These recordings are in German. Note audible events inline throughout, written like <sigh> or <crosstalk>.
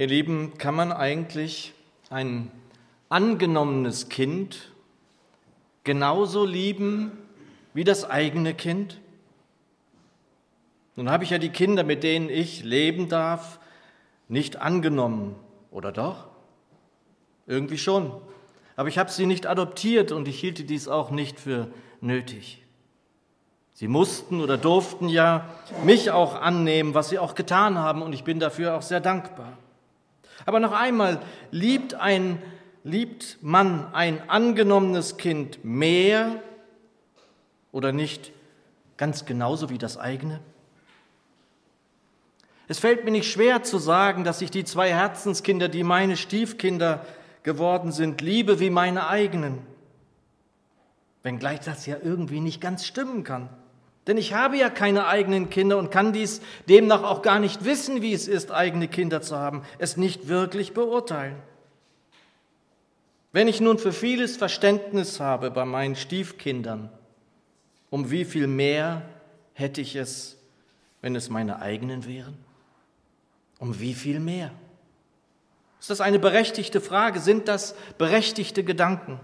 Ihr Lieben, kann man eigentlich ein angenommenes Kind genauso lieben wie das eigene Kind? Nun habe ich ja die Kinder, mit denen ich leben darf, nicht angenommen, oder doch? Irgendwie schon. Aber ich habe sie nicht adoptiert und ich hielte dies auch nicht für nötig. Sie mussten oder durften ja mich auch annehmen, was sie auch getan haben, und ich bin dafür auch sehr dankbar. Aber noch einmal, liebt ein liebt man ein angenommenes Kind mehr oder nicht ganz genauso wie das eigene? Es fällt mir nicht schwer zu sagen, dass ich die zwei Herzenskinder, die meine Stiefkinder geworden sind, liebe wie meine eigenen. Wenngleich das ja irgendwie nicht ganz stimmen kann. Denn ich habe ja keine eigenen Kinder und kann dies demnach auch gar nicht wissen, wie es ist, eigene Kinder zu haben, es nicht wirklich beurteilen. Wenn ich nun für vieles Verständnis habe bei meinen Stiefkindern, um wie viel mehr hätte ich es, wenn es meine eigenen wären? Um wie viel mehr? Ist das eine berechtigte Frage? Sind das berechtigte Gedanken?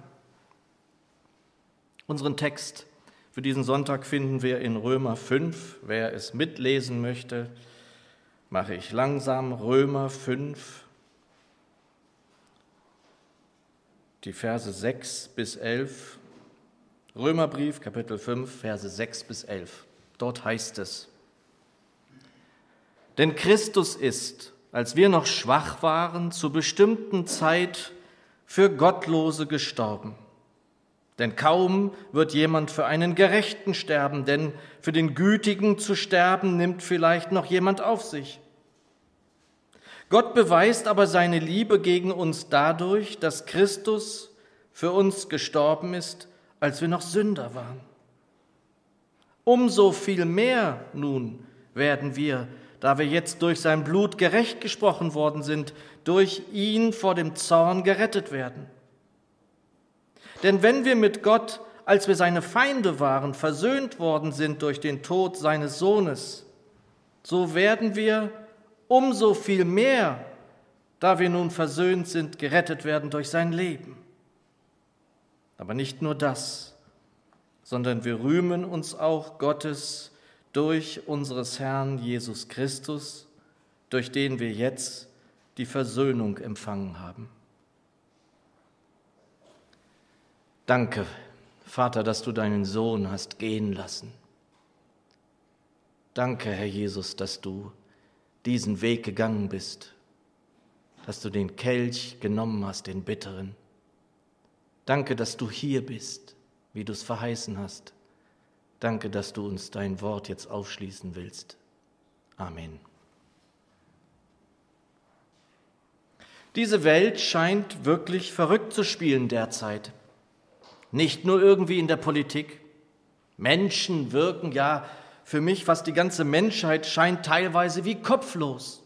Unseren Text für diesen Sonntag finden wir in Römer 5. Wer es mitlesen möchte, mache ich langsam. Römer 5, die Verse 6 bis 11. Römerbrief, Kapitel 5, Verse 6 bis 11. Dort heißt es, denn Christus ist, als wir noch schwach waren, zu bestimmten Zeit für Gottlose gestorben. Denn kaum wird jemand für einen Gerechten sterben, denn für den Gütigen zu sterben nimmt vielleicht noch jemand auf sich. Gott beweist aber seine Liebe gegen uns dadurch, dass Christus für uns gestorben ist, als wir noch Sünder waren. Umso viel mehr nun werden wir, da wir jetzt durch sein Blut gerecht gesprochen worden sind, durch ihn vor dem Zorn gerettet werden. Denn wenn wir mit Gott, als wir seine Feinde waren, versöhnt worden sind durch den Tod seines Sohnes, so werden wir umso viel mehr, da wir nun versöhnt sind, gerettet werden durch sein Leben. Aber nicht nur das, sondern wir rühmen uns auch Gottes durch unseres Herrn Jesus Christus, durch den wir jetzt die Versöhnung empfangen haben. Danke, Vater, dass du deinen Sohn hast gehen lassen. Danke, Herr Jesus, dass du diesen Weg gegangen bist, dass du den Kelch genommen hast, den bitteren. Danke, dass du hier bist, wie du es verheißen hast. Danke, dass du uns dein Wort jetzt aufschließen willst. Amen. Diese Welt scheint wirklich verrückt zu spielen derzeit. Nicht nur irgendwie in der Politik. Menschen wirken ja für mich, fast die ganze Menschheit scheint teilweise wie kopflos.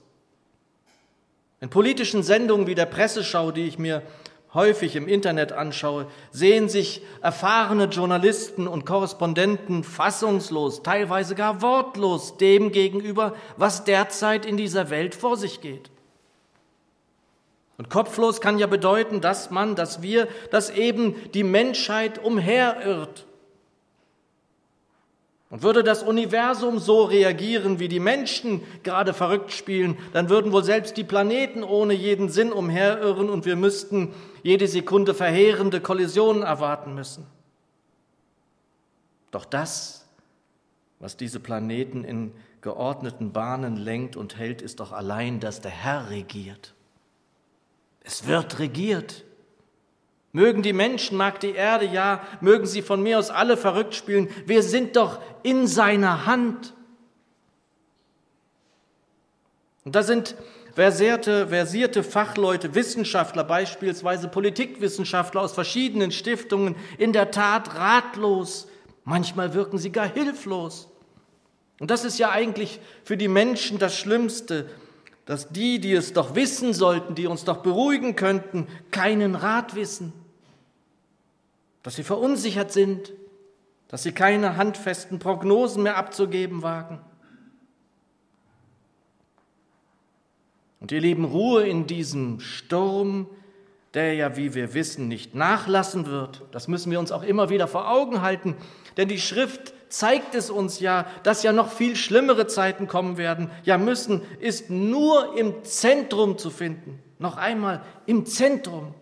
In politischen Sendungen wie der Presseschau, die ich mir häufig im Internet anschaue, sehen sich erfahrene Journalisten und Korrespondenten fassungslos, teilweise gar wortlos dem gegenüber, was derzeit in dieser Welt vor sich geht. Und kopflos kann ja bedeuten, dass man, dass wir, dass eben die Menschheit umherirrt und würde das Universum so reagieren, wie die Menschen gerade verrückt spielen, dann würden wohl selbst die Planeten ohne jeden Sinn umherirren und wir müssten jede Sekunde verheerende Kollisionen erwarten müssen. Doch das, was diese Planeten in geordneten Bahnen lenkt und hält, ist doch allein, dass der Herr regiert. Es wird regiert. Mögen die Menschen, mag die Erde, ja, mögen sie von mir aus alle verrückt spielen. Wir sind doch in seiner Hand. Und da sind versierte, versierte Fachleute, Wissenschaftler, beispielsweise Politikwissenschaftler aus verschiedenen Stiftungen, in der Tat ratlos. Manchmal wirken sie gar hilflos. Und das ist ja eigentlich für die Menschen das Schlimmste, dass die, die es doch wissen sollten, die uns doch beruhigen könnten, keinen Rat wissen dass sie verunsichert sind, dass sie keine handfesten Prognosen mehr abzugeben wagen. Und ihr Lieben, Ruhe in diesem Sturm, der ja, wie wir wissen, nicht nachlassen wird. Das müssen wir uns auch immer wieder vor Augen halten, denn die Schrift zeigt es uns ja, dass ja noch viel schlimmere Zeiten kommen werden. Ja, müssen ist nur im Zentrum zu finden. Noch einmal, im Zentrum.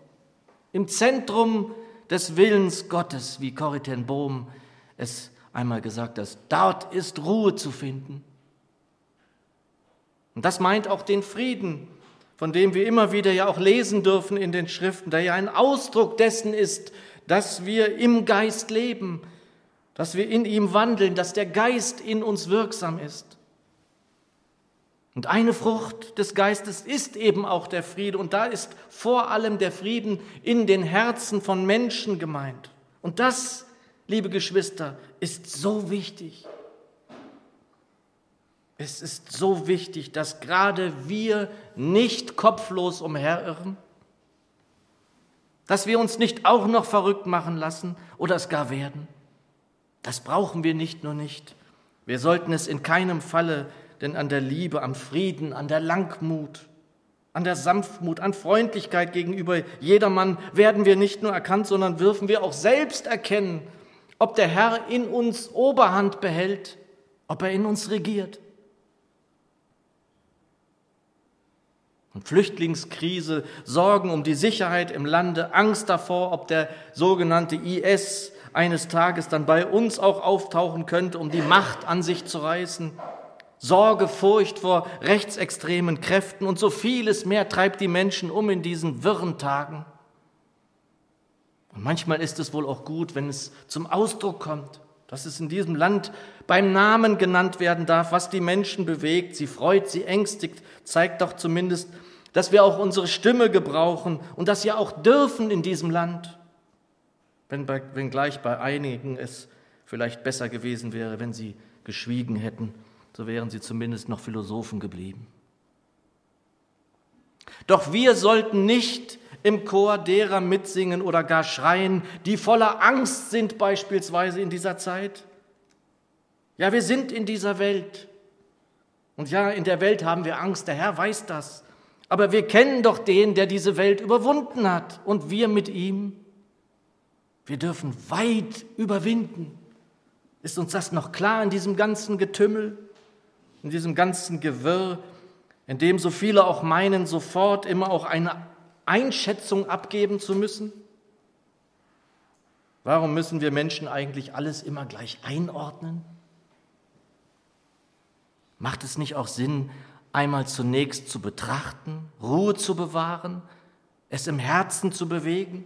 Im Zentrum des Willens Gottes, wie Corrie Bohm es einmal gesagt hat. Dort ist Ruhe zu finden. Und das meint auch den Frieden, von dem wir immer wieder ja auch lesen dürfen in den Schriften, der ja ein Ausdruck dessen ist, dass wir im Geist leben, dass wir in ihm wandeln, dass der Geist in uns wirksam ist. Und eine Frucht des Geistes ist eben auch der Friede. Und da ist vor allem der Frieden in den Herzen von Menschen gemeint. Und das, liebe Geschwister, ist so wichtig. Es ist so wichtig, dass gerade wir nicht kopflos umherirren, dass wir uns nicht auch noch verrückt machen lassen oder es gar werden. Das brauchen wir nicht nur nicht. Wir sollten es in keinem Falle, denn an der Liebe, am Frieden, an der Langmut, an der Sanftmut, an Freundlichkeit gegenüber jedermann werden wir nicht nur erkannt, sondern dürfen wir auch selbst erkennen, ob der Herr in uns Oberhand behält, ob er in uns regiert. Flüchtlingskrise, Sorgen um die Sicherheit im Lande, Angst davor, ob der sogenannte IS eines Tages dann bei uns auch auftauchen könnte, um die Macht an sich zu reißen. Sorge, Furcht vor rechtsextremen Kräften und so vieles mehr treibt die Menschen um in diesen wirren Tagen. Und manchmal ist es wohl auch gut, wenn es zum Ausdruck kommt, dass es in diesem Land beim Namen genannt werden darf, was die Menschen bewegt, sie freut, sie ängstigt, zeigt doch zumindest, dass wir auch unsere Stimme gebrauchen und dass wir auch dürfen in diesem Land, wenn bei, wenngleich bei einigen es vielleicht besser gewesen wäre, wenn sie geschwiegen hätten, so wären sie zumindest noch Philosophen geblieben. Doch wir sollten nicht im Chor derer mitsingen oder gar schreien, die voller Angst sind beispielsweise in dieser Zeit. Ja, wir sind in dieser Welt. Und ja, in der Welt haben wir Angst, der Herr weiß das. Aber wir kennen doch den, der diese Welt überwunden hat und wir mit ihm. Wir dürfen weit überwinden. Ist uns das noch klar in diesem ganzen Getümmel, in diesem ganzen Gewirr, in dem so viele auch meinen, sofort immer auch eine Einschätzung abgeben zu müssen? Warum müssen wir Menschen eigentlich alles immer gleich einordnen? Macht es nicht auch Sinn, einmal zunächst zu betrachten, Ruhe zu bewahren, es im Herzen zu bewegen?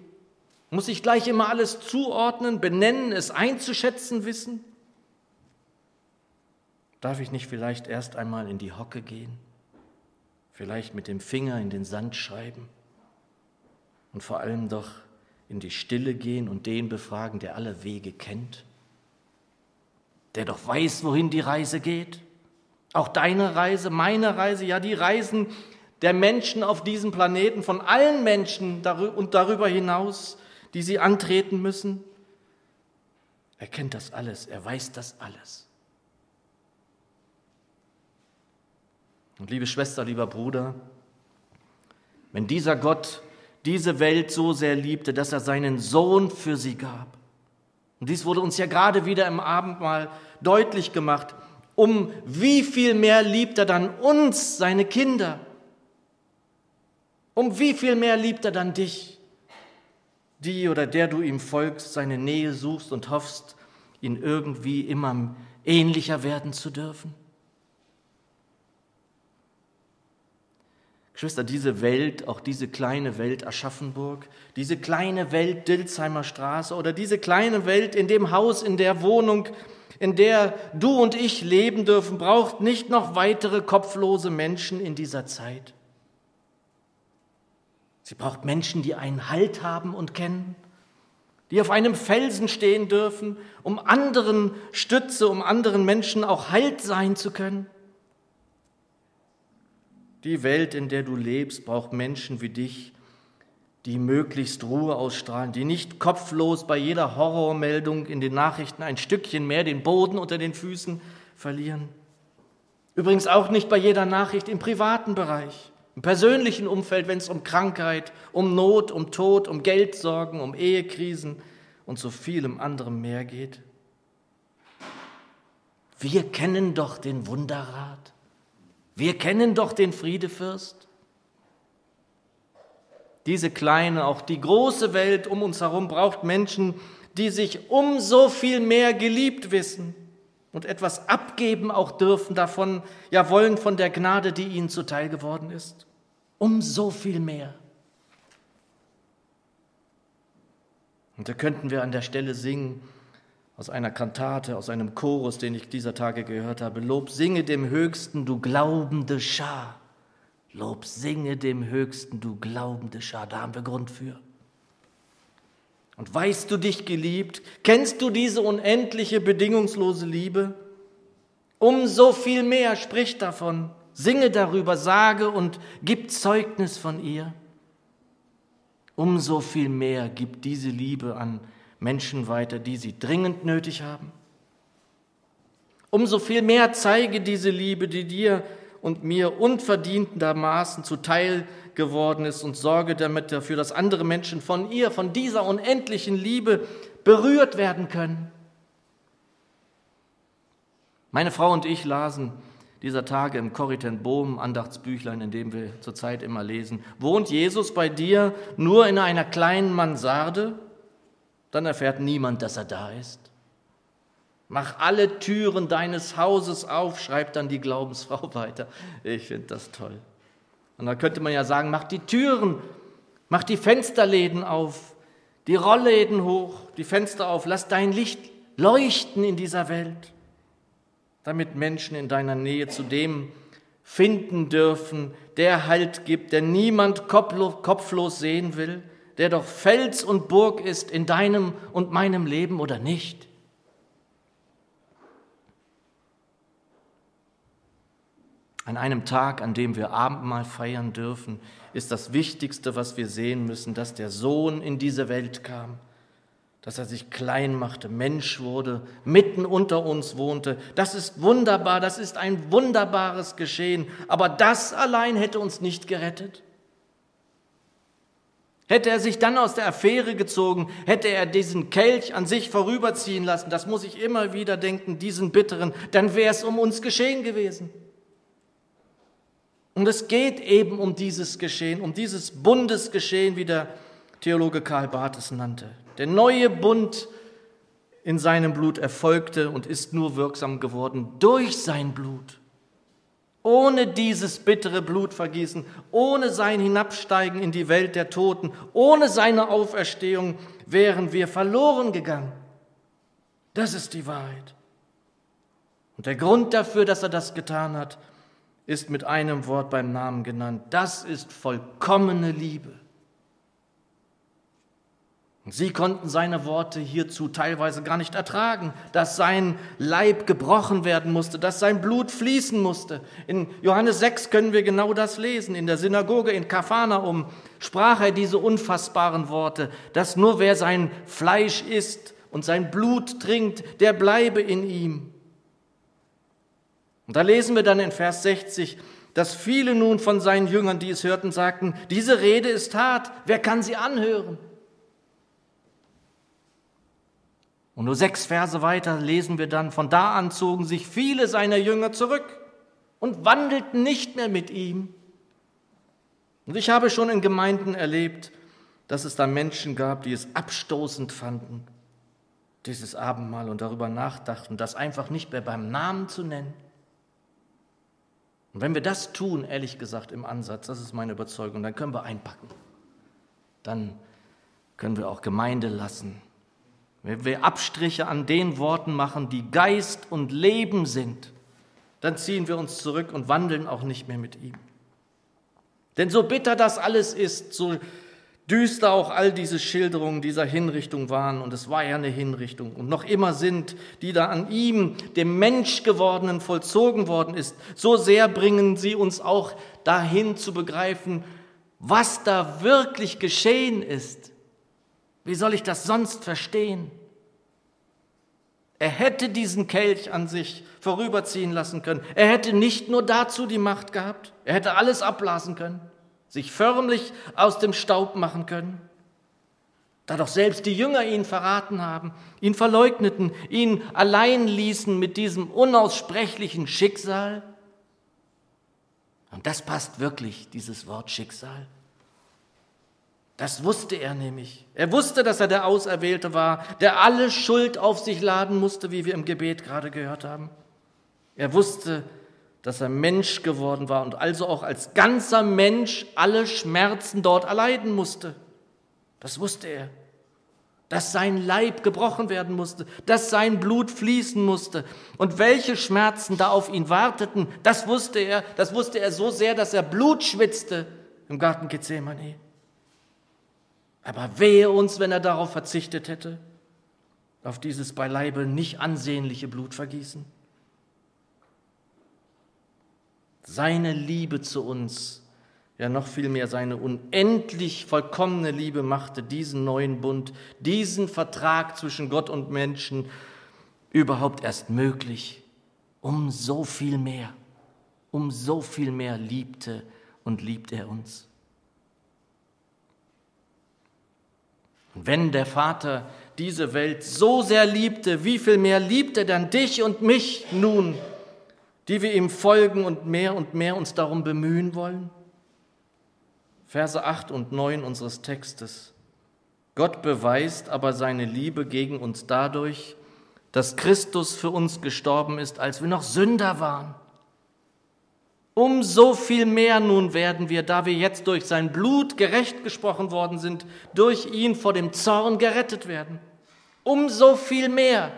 Muss ich gleich immer alles zuordnen, benennen, es einzuschätzen wissen? Darf ich nicht vielleicht erst einmal in die Hocke gehen, vielleicht mit dem Finger in den Sand schreiben und vor allem doch in die Stille gehen und den befragen, der alle Wege kennt, der doch weiß, wohin die Reise geht? Auch deine Reise, meine Reise, ja die Reisen der Menschen auf diesem Planeten, von allen Menschen und darüber hinaus, die sie antreten müssen. Er kennt das alles, er weiß das alles. Und liebe Schwester, lieber Bruder, wenn dieser Gott diese Welt so sehr liebte, dass er seinen Sohn für sie gab, und dies wurde uns ja gerade wieder im Abendmahl deutlich gemacht, um wie viel mehr liebt er dann uns, seine Kinder? Um wie viel mehr liebt er dann dich, die oder der du ihm folgst, seine Nähe suchst und hoffst, ihn irgendwie immer ähnlicher werden zu dürfen? Geschwister, diese Welt, auch diese kleine Welt Aschaffenburg, diese kleine Welt Dilsheimer Straße oder diese kleine Welt in dem Haus, in der Wohnung, in der du und ich leben dürfen, braucht nicht noch weitere kopflose Menschen in dieser Zeit. Sie braucht Menschen, die einen Halt haben und kennen, die auf einem Felsen stehen dürfen, um anderen Stütze, um anderen Menschen auch Halt sein zu können. Die Welt, in der du lebst, braucht Menschen wie dich, die möglichst Ruhe ausstrahlen, die nicht kopflos bei jeder Horrormeldung in den Nachrichten ein Stückchen mehr den Boden unter den Füßen verlieren. Übrigens auch nicht bei jeder Nachricht im privaten Bereich. im persönlichen Umfeld, wenn es um Krankheit, um Not, um Tod, um Geldsorgen, um Ehekrisen und so vielem anderem mehr geht? Wir kennen doch den Wunderrat. Wir kennen doch den Friedefürst. Diese kleine, auch die große Welt um uns herum braucht Menschen, die sich um so viel mehr geliebt wissen und etwas abgeben auch dürfen davon, ja wollen von der Gnade, die ihnen zuteil geworden ist. Um so viel mehr. Und da könnten wir an der Stelle singen aus einer Kantate, aus einem Chorus, den ich dieser Tage gehört habe. Lob singe dem Höchsten, du glaubende Schar. Lob singe dem Höchsten, du glaubende Schar. Da haben wir Grund für. Und weißt du dich geliebt? Kennst du diese unendliche, bedingungslose Liebe? Umso viel mehr sprich davon, singe darüber, sage und gib Zeugnis von ihr. Umso viel mehr gibt diese Liebe an Menschen weiter, die sie dringend nötig haben. Umso viel mehr zeige diese Liebe, die dir und mir unverdientermaßen zuteil geworden ist und sorge damit dafür, dass andere Menschen von ihr, von dieser unendlichen Liebe berührt werden können. Meine Frau und ich lasen dieser Tage im Corriten Bohm Andachtsbüchlein, in dem wir zurzeit immer lesen. Wohnt Jesus bei dir nur in einer kleinen Mansarde? Dann erfährt niemand, dass er da ist. Mach alle Türen deines Hauses auf, schreibt dann die Glaubensfrau <laughs> weiter. Ich finde das toll. Und da könnte man ja sagen, mach die Türen, mach die Fensterläden auf, die Rollläden hoch, die Fenster auf, lass dein Licht leuchten in dieser Welt, damit Menschen in deiner Nähe zu dem finden dürfen, der Halt gibt, der niemand kopflos sehen will, der doch Fels und Burg ist in deinem und meinem Leben oder nicht. An einem Tag, an dem wir Abendmahl feiern dürfen, ist das Wichtigste, was wir sehen müssen, dass der Sohn in diese Welt kam, dass er sich klein machte, Mensch wurde, mitten unter uns wohnte. Das ist wunderbar, das ist ein wunderbares Geschehen, aber das allein hätte uns nicht gerettet. Hätte er sich dann aus der Affäre gezogen, hätte er diesen Kelch an sich vorüberziehen lassen, das muss ich immer wieder denken, diesen bitteren, dann wäre es um uns geschehen gewesen. Und es geht eben um dieses Geschehen, um dieses Bundesgeschehen, wie der Theologe Karl Barth es nannte. Der neue Bund in seinem Blut erfolgte und ist nur wirksam geworden durch sein Blut. Ohne dieses bittere Blutvergießen, ohne sein Hinabsteigen in die Welt der Toten, ohne seine Auferstehung wären wir verloren gegangen. Das ist die Wahrheit. Und der Grund dafür, dass er das getan hat, ist mit einem Wort beim Namen genannt. Das ist vollkommene Liebe. Und sie konnten seine Worte hierzu teilweise gar nicht ertragen, dass sein Leib gebrochen werden musste, dass sein Blut fließen musste. In Johannes 6 können wir genau das lesen. In der Synagoge in Kapharnaum sprach er diese unfassbaren Worte, dass nur wer sein Fleisch isst und sein Blut trinkt, der bleibe in ihm. Und da lesen wir dann in Vers 60, dass viele nun von seinen Jüngern, die es hörten, sagten, diese Rede ist hart, wer kann sie anhören? Und nur sechs Verse weiter lesen wir dann, von da an zogen sich viele seiner Jünger zurück und wandelten nicht mehr mit ihm. Und ich habe schon in Gemeinden erlebt, dass es da Menschen gab, die es abstoßend fanden, dieses Abendmahl und darüber nachdachten, das einfach nicht mehr beim Namen zu nennen. Und wenn wir das tun, ehrlich gesagt, im Ansatz, das ist meine Überzeugung, dann können wir einpacken. Dann können wir auch Gemeinde lassen. Wenn wir Abstriche an den Worten machen, die Geist und Leben sind, dann ziehen wir uns zurück und wandeln auch nicht mehr mit ihm. Denn so bitter das alles ist, so düster auch all diese Schilderungen dieser Hinrichtung waren, und es war ja eine Hinrichtung und noch immer sind, die da an ihm, dem Menschgewordenen, vollzogen worden ist, so sehr bringen sie uns auch dahin zu begreifen, was da wirklich geschehen ist. Wie soll ich das sonst verstehen? Er hätte diesen Kelch an sich vorüberziehen lassen können. Er hätte nicht nur dazu die Macht gehabt, er hätte alles abblasen können, sich förmlich aus dem Staub machen können. Da doch selbst die Jünger ihn verraten haben, ihn verleugneten, ihn allein ließen mit diesem unaussprechlichen Schicksal. Und das passt wirklich, dieses Wort Schicksal. Das wusste er nämlich. Er wusste, dass er der Auserwählte war, der alle Schuld auf sich laden musste, wie wir im Gebet gerade gehört haben. Er wusste, dass er Mensch geworden war und also auch als ganzer Mensch alle Schmerzen dort erleiden musste. Das wusste er. Dass sein Leib gebrochen werden musste, dass sein Blut fließen musste. Und welche Schmerzen da auf ihn warteten, das wusste er. Das wusste er so sehr, dass er Blut schwitzte im Garten Gethsemane. Aber wehe uns, wenn er darauf verzichtet hätte, auf dieses beileibe nicht ansehnliche Blutvergießen. Seine Liebe zu uns, ja noch vielmehr seine unendlich vollkommene Liebe machte diesen neuen Bund, diesen Vertrag zwischen Gott und Menschen überhaupt erst möglich. Um so viel mehr, um so viel mehr liebte und liebt er uns. Und wenn der Vater diese Welt so sehr liebte, wie viel mehr liebt er dann dich und mich nun, die wir ihm folgen und mehr und mehr uns darum bemühen wollen? Verse 8 und 9 unseres Textes. Gott beweist aber seine Liebe gegen uns dadurch, dass Christus für uns gestorben ist, als wir noch Sünder waren. Umso viel mehr nun werden wir, da wir jetzt durch sein Blut gerecht gesprochen worden sind, durch ihn vor dem Zorn gerettet werden. Umso viel mehr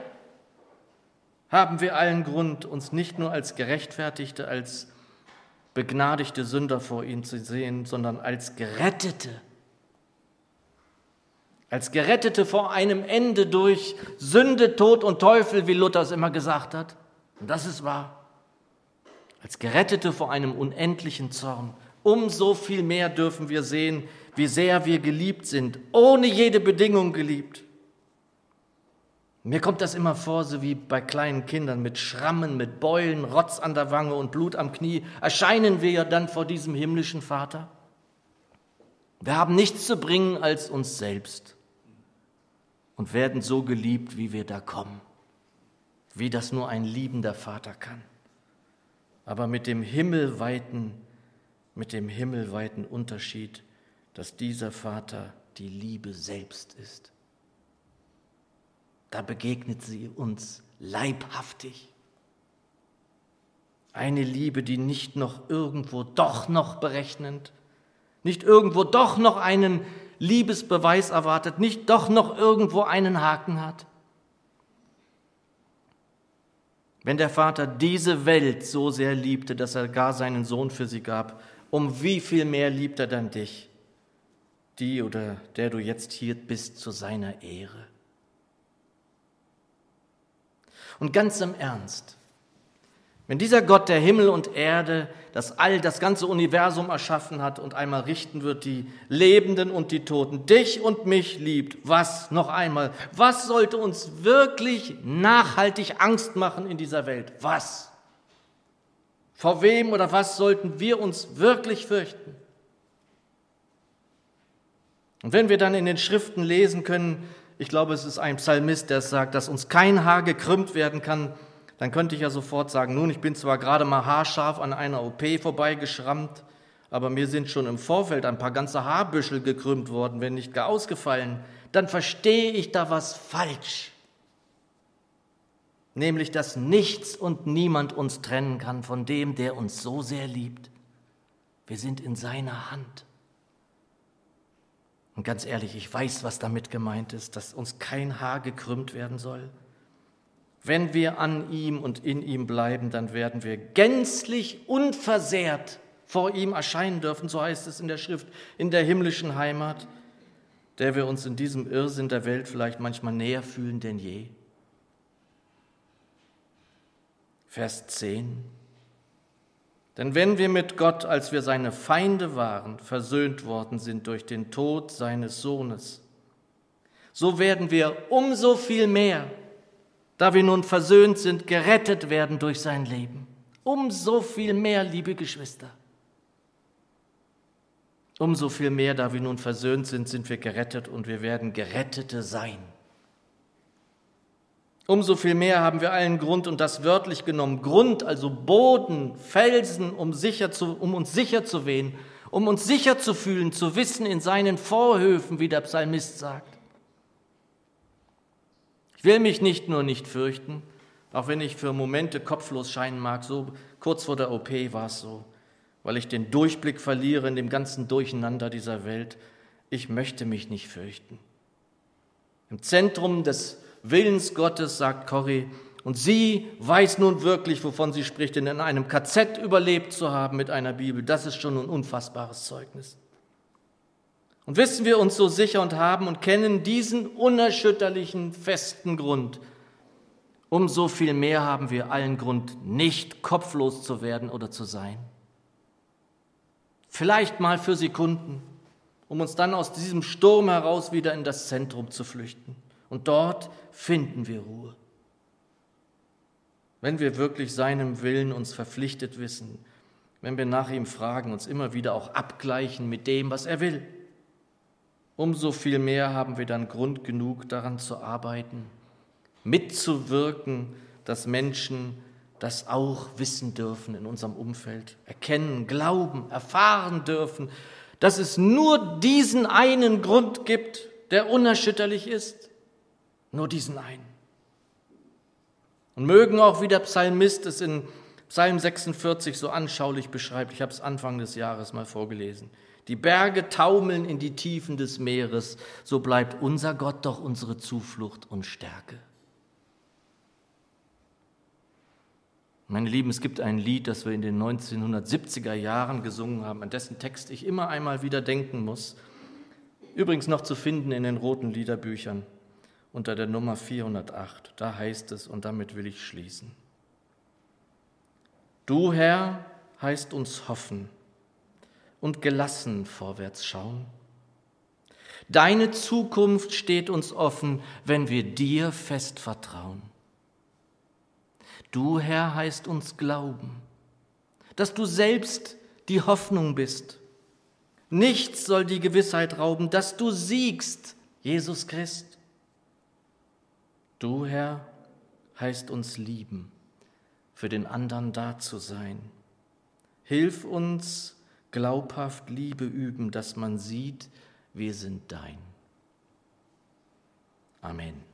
haben wir allen Grund, uns nicht nur als Gerechtfertigte, als begnadigte Sünder vor ihm zu sehen, sondern als Gerettete. Als Gerettete vor einem Ende durch Sünde, Tod und Teufel, wie Luther es immer gesagt hat. Und das ist wahr als Gerettete vor einem unendlichen Zorn. Umso viel mehr dürfen wir sehen, wie sehr wir geliebt sind, ohne jede Bedingung geliebt. Mir kommt das immer vor, so wie bei kleinen Kindern mit Schrammen, mit Beulen, Rotz an der Wange und Blut am Knie, erscheinen wir ja dann vor diesem himmlischen Vater. Wir haben nichts zu bringen als uns selbst und werden so geliebt, wie wir da kommen, wie das nur ein liebender Vater kann aber mit dem himmelweiten, mit dem himmelweiten Unterschied, dass dieser Vater die Liebe selbst ist. Da begegnet sie uns leibhaftig. Eine Liebe, die nicht noch irgendwo doch noch berechnend, nicht irgendwo doch noch einen Liebesbeweis erwartet, nicht doch noch irgendwo einen Haken hat. Wenn der Vater diese Welt so sehr liebte, dass er gar seinen Sohn für sie gab, um wie viel mehr liebt er dann dich, die oder der du jetzt hier bist, zu seiner Ehre? Und ganz im Ernst, wenn dieser Gott der Himmel und Erde, das All, das ganze Universum erschaffen hat und einmal richten wird, die Lebenden und die Toten, dich und mich liebt, was noch einmal, was sollte uns wirklich nachhaltig Angst machen in dieser Welt? Was? Vor wem oder was sollten wir uns wirklich fürchten? Und wenn wir dann in den Schriften lesen können, ich glaube, es ist ein Psalmist, der sagt, dass uns kein Haar gekrümmt werden kann, dann könnte ich ja sofort sagen, nun, ich bin zwar gerade mal haarscharf an einer OP vorbeigeschrammt, aber mir sind schon im Vorfeld ein paar ganze Haarbüschel gekrümmt worden, wenn nicht gar ausgefallen. Dann verstehe ich da was falsch. Nämlich, dass nichts und niemand uns trennen kann von dem, der uns so sehr liebt. Wir sind in seiner Hand. Und ganz ehrlich, ich weiß, was damit gemeint ist, dass uns kein Haar gekrümmt werden soll. Wenn wir an ihm und in ihm bleiben, dann werden wir gänzlich unversehrt vor ihm erscheinen dürfen, so heißt es in der Schrift, in der himmlischen Heimat, der wir uns in diesem Irrsinn der Welt vielleicht manchmal näher fühlen denn je. Vers 10. Denn wenn wir mit Gott, als wir seine Feinde waren, versöhnt worden sind durch den Tod seines Sohnes, so werden wir umso viel mehr da wir nun versöhnt sind, gerettet werden durch sein Leben. Umso viel mehr, liebe Geschwister. Umso viel mehr, da wir nun versöhnt sind, sind wir gerettet und wir werden Gerettete sein. Umso viel mehr haben wir allen Grund und das wörtlich genommen. Grund, also Boden, Felsen, um, sicher zu, um uns sicher zu wehen, um uns sicher zu fühlen, zu wissen in seinen Vorhöfen, wie der Psalmist sagt. Ich will mich nicht nur nicht fürchten, auch wenn ich für Momente kopflos scheinen mag, so kurz vor der OP war es so, weil ich den Durchblick verliere in dem ganzen Durcheinander dieser Welt. Ich möchte mich nicht fürchten. Im Zentrum des Willens Gottes, sagt Corrie. Und sie weiß nun wirklich, wovon sie spricht, denn in einem KZ überlebt zu haben mit einer Bibel, das ist schon ein unfassbares Zeugnis. Und wissen wir uns so sicher und haben und kennen diesen unerschütterlichen, festen Grund, umso viel mehr haben wir allen Grund, nicht kopflos zu werden oder zu sein. Vielleicht mal für Sekunden, um uns dann aus diesem Sturm heraus wieder in das Zentrum zu flüchten. Und dort finden wir Ruhe. Wenn wir wirklich seinem Willen uns verpflichtet wissen, wenn wir nach ihm fragen, uns immer wieder auch abgleichen mit dem, was er will, umso viel mehr haben wir dann Grund genug daran zu arbeiten, mitzuwirken, dass Menschen das auch wissen dürfen in unserem Umfeld, erkennen, glauben, erfahren dürfen, dass es nur diesen einen Grund gibt, der unerschütterlich ist, nur diesen einen. Und mögen auch wie der Psalmist es in Psalm 46 so anschaulich beschreibt, ich habe es Anfang des Jahres mal vorgelesen, die Berge taumeln in die Tiefen des Meeres, so bleibt unser Gott doch unsere Zuflucht und Stärke. Meine Lieben, es gibt ein Lied, das wir in den 1970er Jahren gesungen haben, an dessen Text ich immer einmal wieder denken muss. Übrigens noch zu finden in den roten Liederbüchern unter der Nummer 408. Da heißt es, und damit will ich schließen. Du, Herr, heißt uns hoffen und gelassen vorwärts schauen. Deine Zukunft steht uns offen, wenn wir dir fest vertrauen. Du, Herr, heißt uns glauben, dass du selbst die Hoffnung bist. Nichts soll die Gewissheit rauben, dass du siegst, Jesus Christ. Du, Herr, heißt uns lieben, für den anderen da zu sein. Hilf uns glaubhaft Liebe üben, dass man sieht, wir sind dein. Amen.